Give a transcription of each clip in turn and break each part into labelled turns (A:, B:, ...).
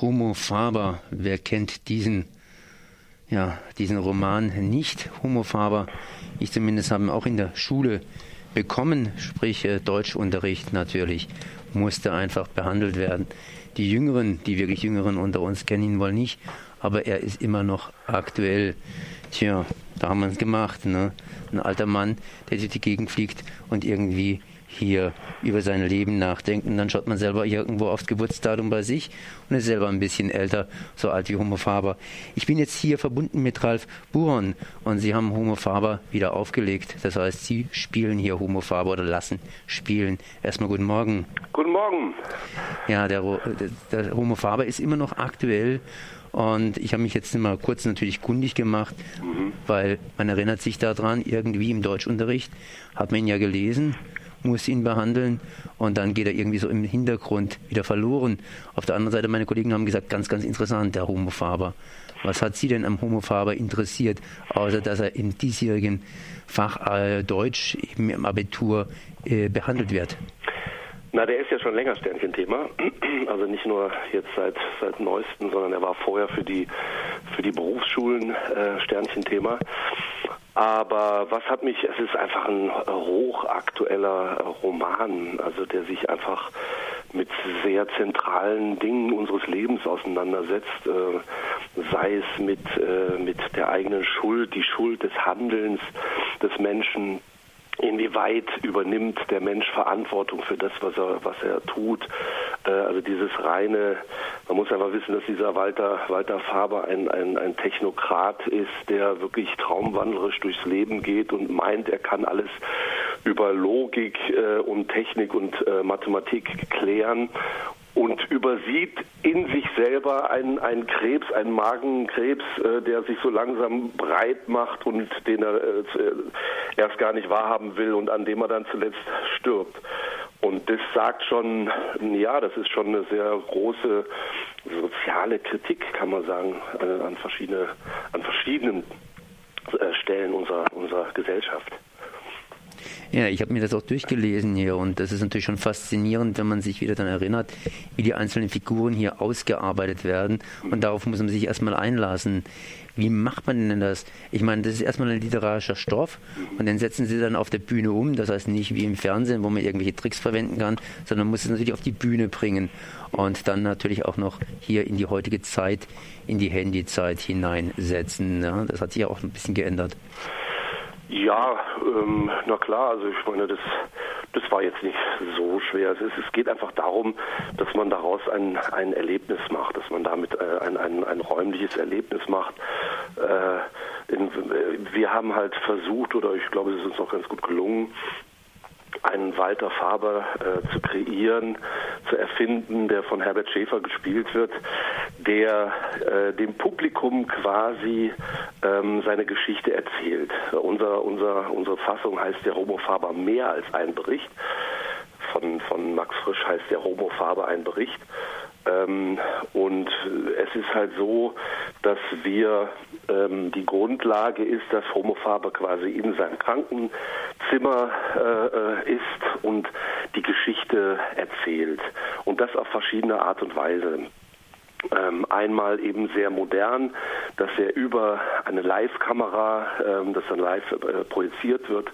A: Homo Faber, wer kennt diesen, ja, diesen Roman nicht? Homo Faber, ich zumindest habe ihn auch in der Schule bekommen, sprich äh, Deutschunterricht natürlich, musste einfach behandelt werden. Die Jüngeren, die wirklich Jüngeren unter uns kennen ihn wohl nicht, aber er ist immer noch aktuell. Tja, da haben wir es gemacht. Ne? Ein alter Mann, der durch die Gegend fliegt und irgendwie hier über sein Leben nachdenken. Dann schaut man selber irgendwo aufs Geburtsdatum bei sich und ist selber ein bisschen älter, so alt wie Homo Faber. Ich bin jetzt hier verbunden mit Ralf Buron und Sie haben Homo Faber wieder aufgelegt. Das heißt, Sie spielen hier Homo Faber oder lassen spielen. Erstmal guten Morgen.
B: Guten Morgen.
A: Ja, der, der Homo Faber ist immer noch aktuell und ich habe mich jetzt mal kurz natürlich kundig gemacht, mhm. weil man erinnert sich daran, irgendwie im Deutschunterricht hat man ihn ja gelesen muss ihn behandeln und dann geht er irgendwie so im Hintergrund wieder verloren. Auf der anderen Seite, meine Kollegen haben gesagt, ganz, ganz interessant, der Homo Faber. Was hat Sie denn am Homo Faber interessiert, außer dass er im diesjährigen Fach äh, Deutsch eben im Abitur äh, behandelt wird?
B: Na, der ist ja schon länger Sternchenthema. Also nicht nur jetzt seit seit neuesten, sondern er war vorher für die für die Berufsschulen äh, Sternchenthema. Aber was hat mich, es ist einfach ein hochaktueller Roman, also der sich einfach mit sehr zentralen Dingen unseres Lebens auseinandersetzt, äh, sei es mit, äh, mit der eigenen Schuld, die Schuld des Handelns des Menschen, inwieweit übernimmt der Mensch Verantwortung für das, was er, was er tut. Äh, also dieses reine, man muss einfach wissen, dass dieser Walter, Walter Faber ein, ein, ein Technokrat ist, der wirklich traumwandlerisch durchs Leben geht und meint, er kann alles über Logik äh, und Technik und äh, Mathematik klären und übersieht in sich selber einen, einen Krebs, einen Magenkrebs, äh, der sich so langsam breit macht und den er äh, erst gar nicht wahrhaben will und an dem er dann zuletzt stirbt. Und das sagt schon, ja, das ist schon eine sehr große soziale Kritik, kann man sagen, äh, an, verschiedene, an verschiedenen äh, Stellen unserer, unserer Gesellschaft.
A: Ja, ich habe mir das auch durchgelesen hier und das ist natürlich schon faszinierend, wenn man sich wieder dann erinnert, wie die einzelnen Figuren hier ausgearbeitet werden und darauf muss man sich erstmal einlassen. Wie macht man denn das? Ich meine, das ist erstmal ein literarischer Stoff und den setzen sie dann auf der Bühne um. Das heißt nicht wie im Fernsehen, wo man irgendwelche Tricks verwenden kann, sondern muss es natürlich auf die Bühne bringen und dann natürlich auch noch hier in die heutige Zeit, in die Handyzeit hineinsetzen. Ja, das hat sich ja auch ein bisschen geändert.
B: Ja, ähm, na klar, also ich meine, das, das war jetzt nicht so schwer. Es, ist, es geht einfach darum, dass man daraus ein, ein Erlebnis macht, dass man damit äh, ein, ein, ein räumliches Erlebnis macht. Äh, in, wir haben halt versucht, oder ich glaube, es ist uns auch ganz gut gelungen, einen Walter Faber äh, zu kreieren, zu erfinden, der von Herbert Schäfer gespielt wird, der äh, dem Publikum quasi ähm, seine Geschichte erzählt. Unser, unser, unsere Fassung heißt der Homo Faber mehr als ein Bericht. Von, von Max Frisch heißt der Homo Faber ein Bericht. Ähm, und es ist halt so, dass wir ähm, die Grundlage ist, dass Homo Faber quasi in seinem Krankenzimmer äh, ist und die Geschichte erzählt. Und das auf verschiedene Art und Weise. Ähm, einmal eben sehr modern, dass er über eine Live-Kamera, ähm, das dann live äh, projiziert wird,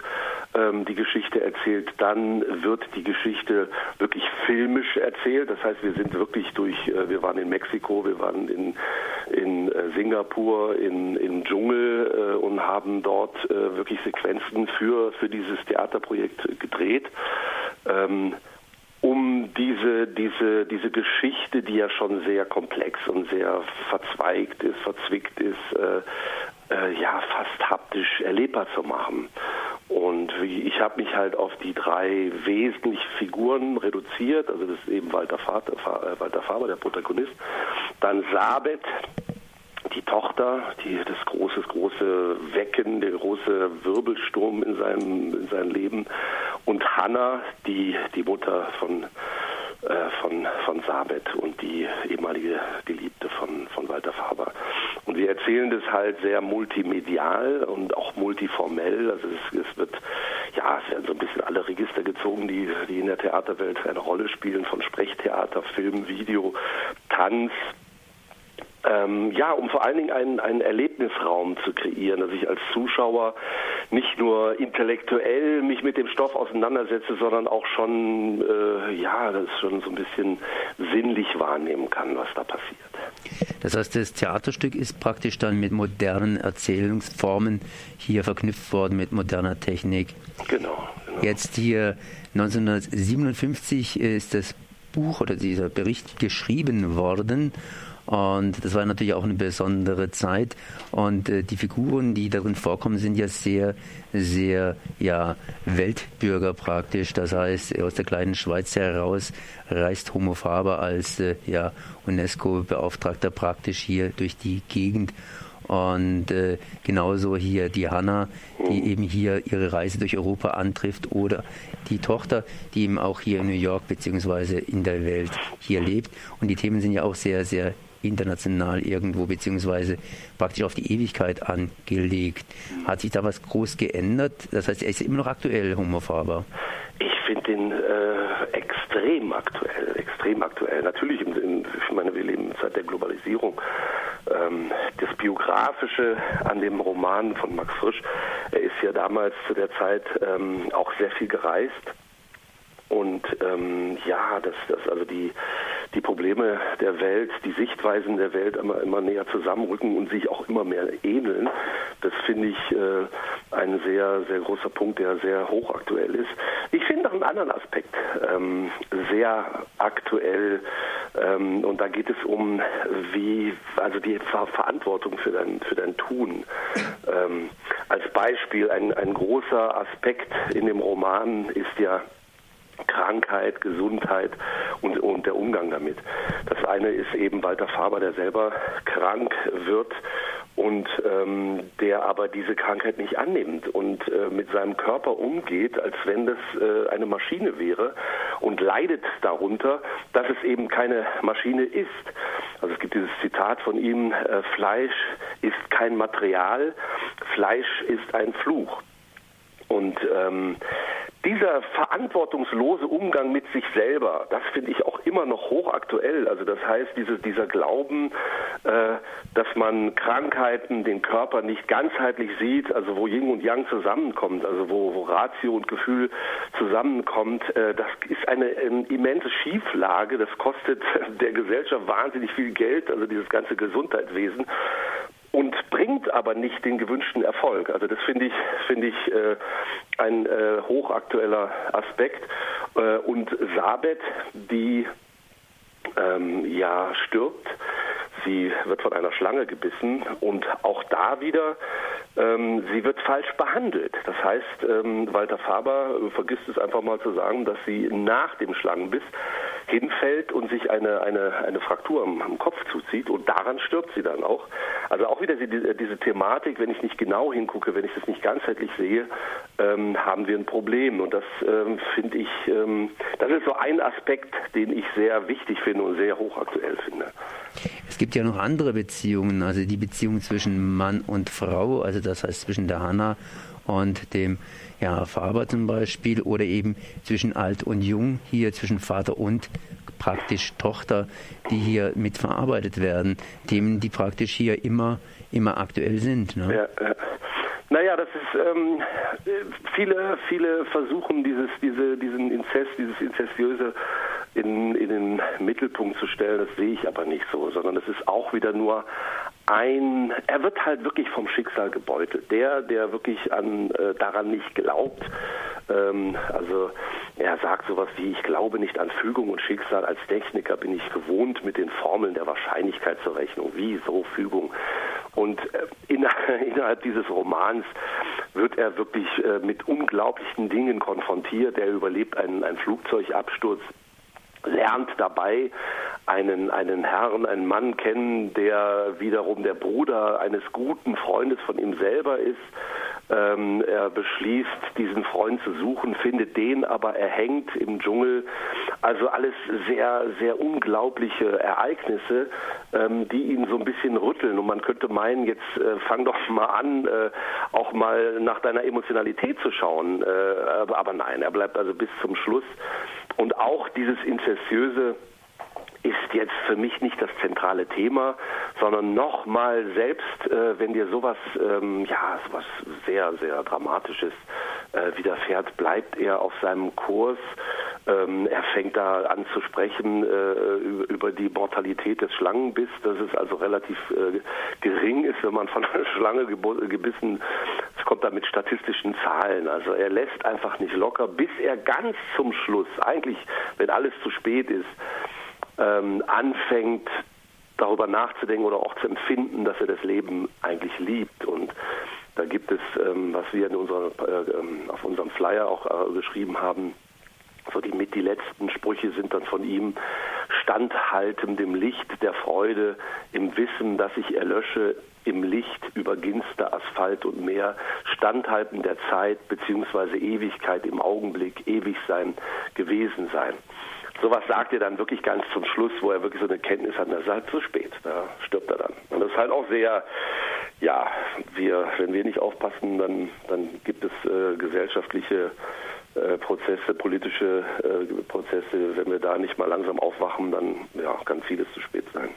B: ähm, die Geschichte erzählt. Dann wird die Geschichte wirklich filmisch erzählt. Das heißt, wir sind wirklich durch, äh, wir waren in Mexiko, wir waren in, in äh, Singapur, in, im Dschungel äh, und haben dort äh, wirklich Sequenzen für, für dieses Theaterprojekt gedreht. Ähm, diese, diese, diese Geschichte, die ja schon sehr komplex und sehr verzweigt ist, verzwickt ist, äh, äh, ja, fast haptisch erlebbar zu machen. Und ich habe mich halt auf die drei wesentlichen Figuren reduziert, also das ist eben Walter, Vater, äh, Walter Faber, der Protagonist, dann Sabet, die Tochter, die das große, große Wecken, der große Wirbelsturm in seinem, in seinem Leben. Und Hannah, die, die Mutter von, äh, von, von Sabet und die ehemalige Geliebte von, von Walter Faber. Und wir erzählen das halt sehr multimedial und auch multiformell. Also es, es wird, ja, es werden so ein bisschen alle Register gezogen, die, die in der Theaterwelt eine Rolle spielen, von Sprechtheater, Film, Video, Tanz, Ähm, ja, um vor allen Dingen einen, einen Erlebnisraum zu kreieren, dass ich als Zuschauer nicht nur intellektuell mich mit dem Stoff auseinandersetze, sondern auch schon, äh, ja, das schon so ein bisschen sinnlich wahrnehmen kann, was da passiert.
A: Das heißt, das Theaterstück ist praktisch dann mit modernen Erzählungsformen hier verknüpft worden, mit moderner Technik.
B: Genau. genau.
A: Jetzt hier 1957 ist das Buch oder dieser Bericht geschrieben worden und das war natürlich auch eine besondere Zeit. Und äh, die Figuren, die darin vorkommen, sind ja sehr, sehr ja, Weltbürger praktisch. Das heißt, aus der kleinen Schweiz heraus reist Homo Faber als äh, ja, UNESCO-Beauftragter praktisch hier durch die Gegend. Und äh, genauso hier die Hanna, die eben hier ihre Reise durch Europa antrifft, oder die Tochter, die eben auch hier in New York bzw. in der Welt hier lebt. Und die Themen sind ja auch sehr, sehr international irgendwo, beziehungsweise praktisch auf die Ewigkeit angelegt. Hat sich da was groß geändert? Das heißt, er ist immer noch aktuell, Homo Faber.
B: Ich finde ihn äh, extrem aktuell, extrem aktuell. Natürlich, im, im, ich meine, wir leben in Zeit der Globalisierung. Ähm, das Biografische an dem Roman von Max Frisch, er ist ja damals zu der Zeit ähm, auch sehr viel gereist. Und ähm, ja, das, das also die die Probleme der Welt, die Sichtweisen der Welt immer, immer näher zusammenrücken und sich auch immer mehr ähneln. Das finde ich äh, ein sehr, sehr großer Punkt, der sehr hochaktuell ist. Ich finde noch einen anderen Aspekt ähm, sehr aktuell ähm, und da geht es um wie, also die Ver Verantwortung für dein, für dein Tun. Ähm, als Beispiel ein, ein großer Aspekt in dem Roman ist ja Krankheit, Gesundheit und, und der Umgang damit. Das eine ist eben Walter Faber, der selber krank wird und ähm, der aber diese Krankheit nicht annimmt und äh, mit seinem Körper umgeht, als wenn das äh, eine Maschine wäre und leidet darunter, dass es eben keine Maschine ist. Also es gibt dieses Zitat von ihm, äh, Fleisch ist kein Material, Fleisch ist ein Fluch. Und ähm, dieser verantwortungslose Umgang mit sich selber, das finde ich auch immer noch hochaktuell. Also das heißt, diese, dieser Glauben, äh, dass man Krankheiten, den Körper nicht ganzheitlich sieht, also wo Yin und Yang zusammenkommt, also wo, wo Ratio und Gefühl zusammenkommt, äh, das ist eine, eine immense Schieflage. Das kostet der Gesellschaft wahnsinnig viel Geld, also dieses ganze Gesundheitswesen und bringt aber nicht den gewünschten Erfolg. Also das finde ich finde ich äh, ein äh, hochaktueller Aspekt. Äh, und Sabet, die ähm, ja stirbt, sie wird von einer Schlange gebissen. Und auch da wieder sie wird falsch behandelt. Das heißt, ähm, Walter Faber vergisst es einfach mal zu sagen, dass sie nach dem Schlangenbiss hinfällt und sich eine, eine, eine Fraktur am, am, Kopf zuzieht und daran stirbt sie dann auch. Also auch wieder die, diese Thematik, wenn ich nicht genau hingucke, wenn ich das nicht ganzheitlich sehe, ähm, haben wir ein Problem. Und das ähm, finde ich, ähm, das ist so ein Aspekt, den ich sehr wichtig finde und sehr hochaktuell finde.
A: Es gibt ja noch andere Beziehungen, also die Beziehung zwischen Mann und Frau, also das heißt zwischen der Hanna und dem ja, Faber zum Beispiel oder eben zwischen alt und jung, hier zwischen Vater und praktisch Tochter, die hier mit verarbeitet werden. Themen, die praktisch hier immer, immer aktuell sind. Ne?
B: Ja, ja. Naja, das ist ähm, viele, viele versuchen dieses, diese, diesen Inzest, dieses Inzestiöse in, in den Mittelpunkt zu stellen. Das sehe ich aber nicht so, sondern es ist auch wieder nur ein, er wird halt wirklich vom Schicksal gebeutelt. Der, der wirklich an, äh, daran nicht glaubt, ähm, also er sagt sowas wie, ich glaube nicht an Fügung und Schicksal. Als Techniker bin ich gewohnt mit den Formeln der Wahrscheinlichkeitsberechnung. Wie so Fügung? Und äh, innerhalb dieses Romans wird er wirklich äh, mit unglaublichen Dingen konfrontiert. Er überlebt einen, einen Flugzeugabsturz lernt dabei einen, einen Herrn, einen Mann kennen, der wiederum der Bruder eines guten Freundes von ihm selber ist. Ähm, er beschließt, diesen Freund zu suchen, findet den aber erhängt im Dschungel. Also alles sehr, sehr unglaubliche Ereignisse, ähm, die ihn so ein bisschen rütteln. Und man könnte meinen, jetzt äh, fang doch mal an, äh, auch mal nach deiner Emotionalität zu schauen. Äh, aber, aber nein, er bleibt also bis zum Schluss. Und auch dieses Inzestiöse ist jetzt für mich nicht das zentrale Thema, sondern nochmal selbst, äh, wenn dir sowas, ähm, ja, sowas sehr, sehr Dramatisches äh, widerfährt, bleibt er auf seinem Kurs. Ähm, er fängt da an zu sprechen äh, über die Mortalität des Schlangenbiss, dass es also relativ äh, gering ist, wenn man von einer Schlange gebissen, es kommt da mit statistischen Zahlen. Also er lässt einfach nicht locker, bis er ganz zum Schluss, eigentlich wenn alles zu spät ist, ähm, anfängt darüber nachzudenken oder auch zu empfinden, dass er das Leben eigentlich liebt. Und da gibt es, ähm, was wir unserer, äh, ähm, auf unserem Flyer auch äh, geschrieben haben, so die mit die letzten Sprüche sind dann von ihm standhalten dem Licht der Freude im Wissen, dass ich erlösche im Licht über Ginster, Asphalt und Meer, standhalten der Zeit beziehungsweise Ewigkeit im Augenblick, ewig sein, gewesen sein. Sowas sagt er dann wirklich ganz zum Schluss, wo er wirklich so eine Kenntnis hat, das ist halt zu spät, da stirbt er dann. Und das ist halt auch sehr, ja, wir, wenn wir nicht aufpassen, dann, dann gibt es äh, gesellschaftliche Prozesse, politische äh, Prozesse, wenn wir da nicht mal langsam aufwachen, dann ja, kann vieles zu spät sein.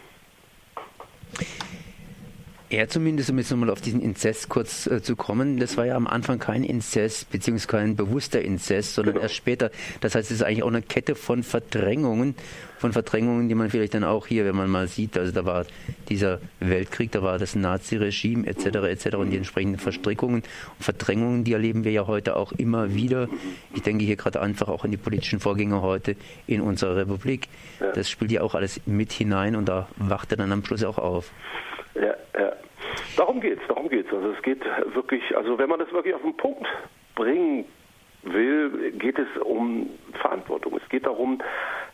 A: Er zumindest, um jetzt nochmal auf diesen Inzest kurz äh, zu kommen, das war ja am Anfang kein Inzest, beziehungsweise kein bewusster Inzest, sondern genau. erst später. Das heißt, es ist eigentlich auch eine Kette von Verdrängungen, von Verdrängungen, die man vielleicht dann auch hier, wenn man mal sieht, also da war dieser Weltkrieg, da war das Nazi-Regime etc. etc. und die entsprechenden Verstrickungen und Verdrängungen, die erleben wir ja heute auch immer wieder. Ich denke hier gerade einfach auch an die politischen Vorgänge heute in unserer Republik. Das spielt ja auch alles mit hinein und da wacht er dann am Schluss auch auf.
B: Ja, ja. Darum geht's, darum geht's. Also es geht wirklich, also wenn man das wirklich auf den Punkt bringen will, geht es um Verantwortung. Es geht darum,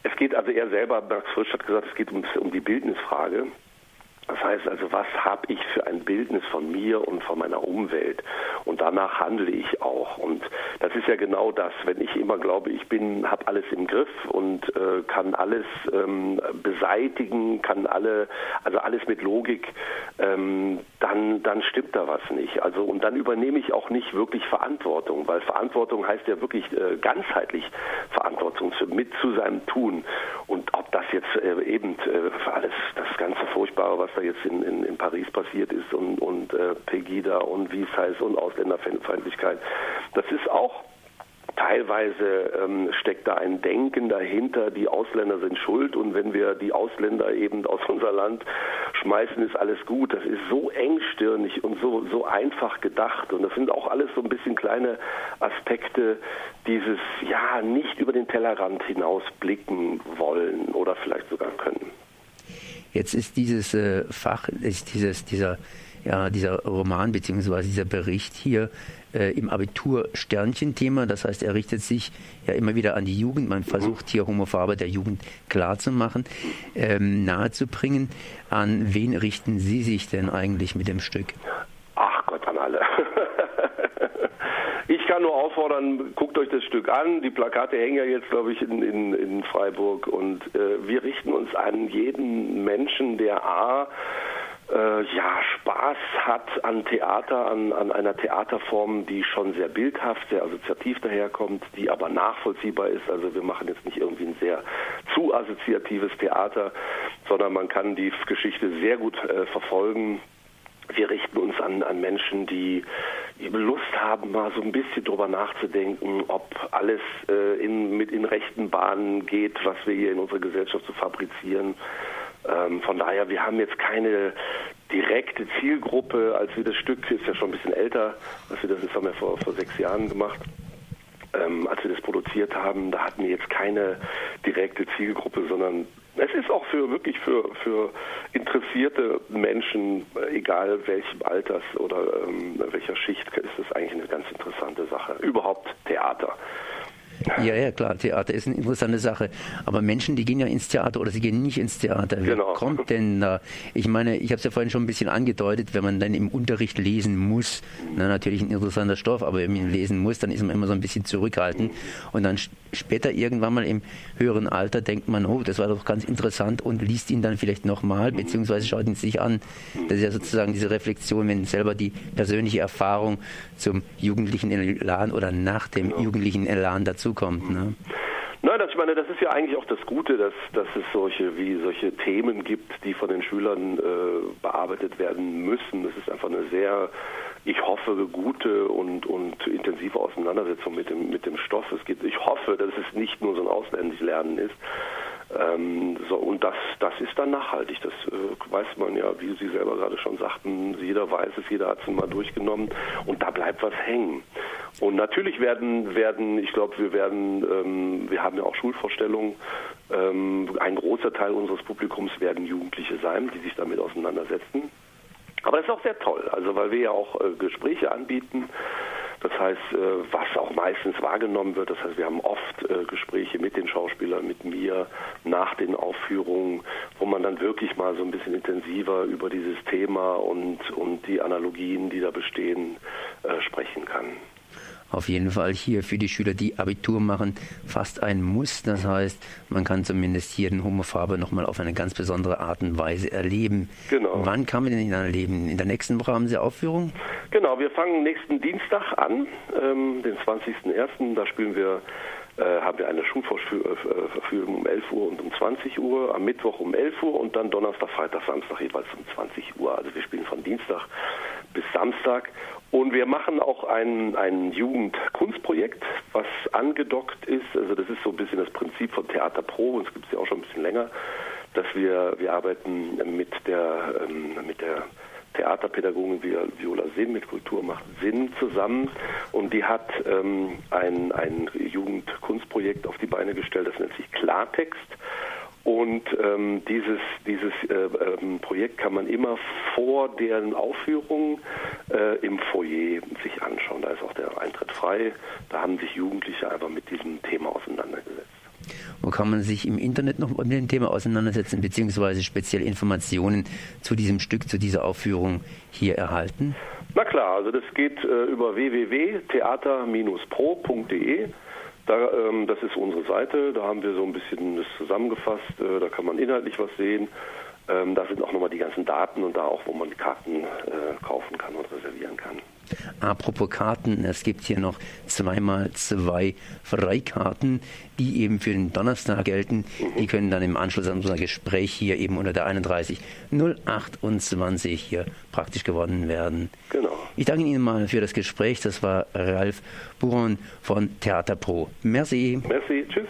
B: es geht also er selber, Max Frisch hat gesagt, es geht um, um die Bildnisfrage. Das heißt also, was habe ich für ein Bildnis von mir und von meiner Umwelt? Und danach handle ich auch. Und das ist ja genau das, wenn ich immer glaube, ich bin, habe alles im Griff und äh, kann alles ähm, beseitigen, kann alle, also alles mit Logik, ähm, dann, dann stimmt da was nicht. Also und dann übernehme ich auch nicht wirklich Verantwortung, weil Verantwortung heißt ja wirklich äh, ganzheitlich Verantwortung zu, mit zu seinem Tun. Und ob das jetzt äh, eben äh, alles das ganze Furchtbare, was da da jetzt in, in, in Paris passiert ist und, und äh, Pegida und wie es heißt und Ausländerfeindlichkeit. Das ist auch Teilweise ähm, steckt da ein Denken dahinter, die Ausländer sind schuld und wenn wir die Ausländer eben aus unser Land schmeißen, ist alles gut. Das ist so engstirnig und so, so einfach gedacht und das sind auch alles so ein bisschen kleine Aspekte dieses, ja, nicht über den Tellerrand hinaus blicken wollen oder vielleicht sogar können.
A: Jetzt ist dieses äh, Fach, ist dieses, dieser, ja, dieser Roman bzw. dieser Bericht hier äh, im Abitur Sternchen-Thema. Das heißt, er richtet sich ja immer wieder an die Jugend. Man versucht hier Homophabe der Jugend klarzumachen, ähm, nahezubringen. An wen richten Sie sich denn eigentlich mit dem Stück?
B: Ach Gott, an alle. Ich kann nur auffordern, guckt euch das Stück an. Die Plakate hängen ja jetzt, glaube ich, in, in, in Freiburg. Und äh, wir richten uns an jeden Menschen, der A, äh, ja, Spaß hat an Theater, an, an einer Theaterform, die schon sehr bildhaft, sehr assoziativ daherkommt, die aber nachvollziehbar ist. Also wir machen jetzt nicht irgendwie ein sehr zu assoziatives Theater, sondern man kann die Geschichte sehr gut äh, verfolgen wir richten uns an, an Menschen, die Lust haben, mal so ein bisschen drüber nachzudenken, ob alles äh, in, mit in rechten Bahnen geht, was wir hier in unserer Gesellschaft zu fabrizieren. Ähm, von daher, wir haben jetzt keine direkte Zielgruppe, als wir das Stück, ist ja schon ein bisschen älter, als wir das, das haben wir vor, vor sechs Jahren gemacht, ähm, als wir das produziert haben, da hatten wir jetzt keine direkte Zielgruppe, sondern es ist auch für wirklich für, für interessierte Menschen, egal welchem Alters oder ähm, welcher Schicht, ist das eigentlich eine ganz interessante Sache. Überhaupt Theater.
A: Ja, ja, klar, Theater ist eine interessante Sache. Aber Menschen, die gehen ja ins Theater oder sie gehen nicht ins Theater. Wer genau. kommt denn da? Ich meine, ich habe es ja vorhin schon ein bisschen angedeutet, wenn man dann im Unterricht lesen muss, na, natürlich ein interessanter Stoff, aber wenn man lesen muss, dann ist man immer so ein bisschen zurückhaltend. Und dann später irgendwann mal im höheren Alter denkt man, oh, das war doch ganz interessant und liest ihn dann vielleicht nochmal, beziehungsweise schaut ihn sich an. Das ist ja sozusagen diese Reflexion, wenn selber die persönliche Erfahrung zum jugendlichen Elan oder nach dem genau. jugendlichen Elan dazukommt. Ne?
B: Nein, das, ich meine, das ist ja eigentlich auch das Gute, dass, dass es solche wie solche Themen gibt, die von den Schülern äh, bearbeitet werden müssen. Das ist einfach eine sehr, ich hoffe, gute und, und intensive Auseinandersetzung mit dem, mit dem Stoff. Es geht, ich hoffe, dass es nicht nur so ein Ausländisch-Lernen ist, ähm, so, und das, das ist dann nachhaltig. Das äh, weiß man ja, wie Sie selber gerade schon sagten. Jeder weiß es, jeder hat es mal durchgenommen und da bleibt was hängen. Und natürlich werden, werden ich glaube, wir werden, ähm, wir haben ja auch Schulvorstellungen. Ähm, ein großer Teil unseres Publikums werden Jugendliche sein, die sich damit auseinandersetzen. Aber das ist auch sehr toll, also weil wir ja auch äh, Gespräche anbieten das heißt, äh, was auch meistens wahrgenommen wird, das heißt, wir haben oft äh, Gespräche mit den Schauspielern, mit mir nach den Aufführungen, wo man dann wirklich mal so ein bisschen intensiver über dieses Thema und, und die Analogien, die da bestehen, äh, sprechen kann
A: auf jeden Fall hier für die Schüler, die Abitur machen, fast ein Muss. Das heißt, man kann zumindest hier den Homofarbe nochmal auf eine ganz besondere Art und Weise erleben. Genau. Wann kann man den ihn erleben? In der nächsten Woche haben Sie Aufführung?
B: Genau, wir fangen nächsten Dienstag an, ähm, den 20.01. Da spielen wir äh, haben wir eine Schulvorführung um 11 Uhr und um 20 Uhr, am Mittwoch um 11 Uhr und dann Donnerstag, Freitag, Samstag jeweils um 20 Uhr. Also wir spielen von Dienstag bis Samstag und wir machen auch ein, ein Jugendkunstprojekt, was angedockt ist. Also das ist so ein bisschen das Prinzip von Theater Pro, und es gibt es ja auch schon ein bisschen länger, dass wir, wir arbeiten mit der, ähm, mit der Theaterpädagogin Viola Sinn mit Kultur macht Sinn zusammen und die hat ähm, ein, ein Jugendkunstprojekt auf die Beine gestellt, das nennt sich Klartext. Und ähm, dieses, dieses äh, ähm, Projekt kann man immer vor deren Aufführung äh, im Foyer sich anschauen. Da ist auch der Eintritt frei. Da haben sich Jugendliche einfach mit diesem Thema auseinandergesetzt.
A: Wo kann man sich im Internet noch mit dem Thema auseinandersetzen, beziehungsweise spezielle Informationen zu diesem Stück, zu dieser Aufführung hier erhalten?
B: Na klar, also das geht äh, über www.theater-pro.de. Da, ähm, das ist unsere Seite, da haben wir so ein bisschen das zusammengefasst, äh, da kann man inhaltlich was sehen. Ähm, da sind auch nochmal die ganzen Daten und da auch, wo man Karten äh, kaufen kann und reservieren kann.
A: Apropos Karten, es gibt hier noch zweimal zwei Freikarten, die eben für den Donnerstag gelten. Mhm. Die können dann im Anschluss an unser Gespräch hier eben unter der 31 028 hier praktisch gewonnen werden. Genau. Ich danke Ihnen mal für das Gespräch. Das war Ralf Buron von Theater Pro. Merci.
B: Merci. Tschüss.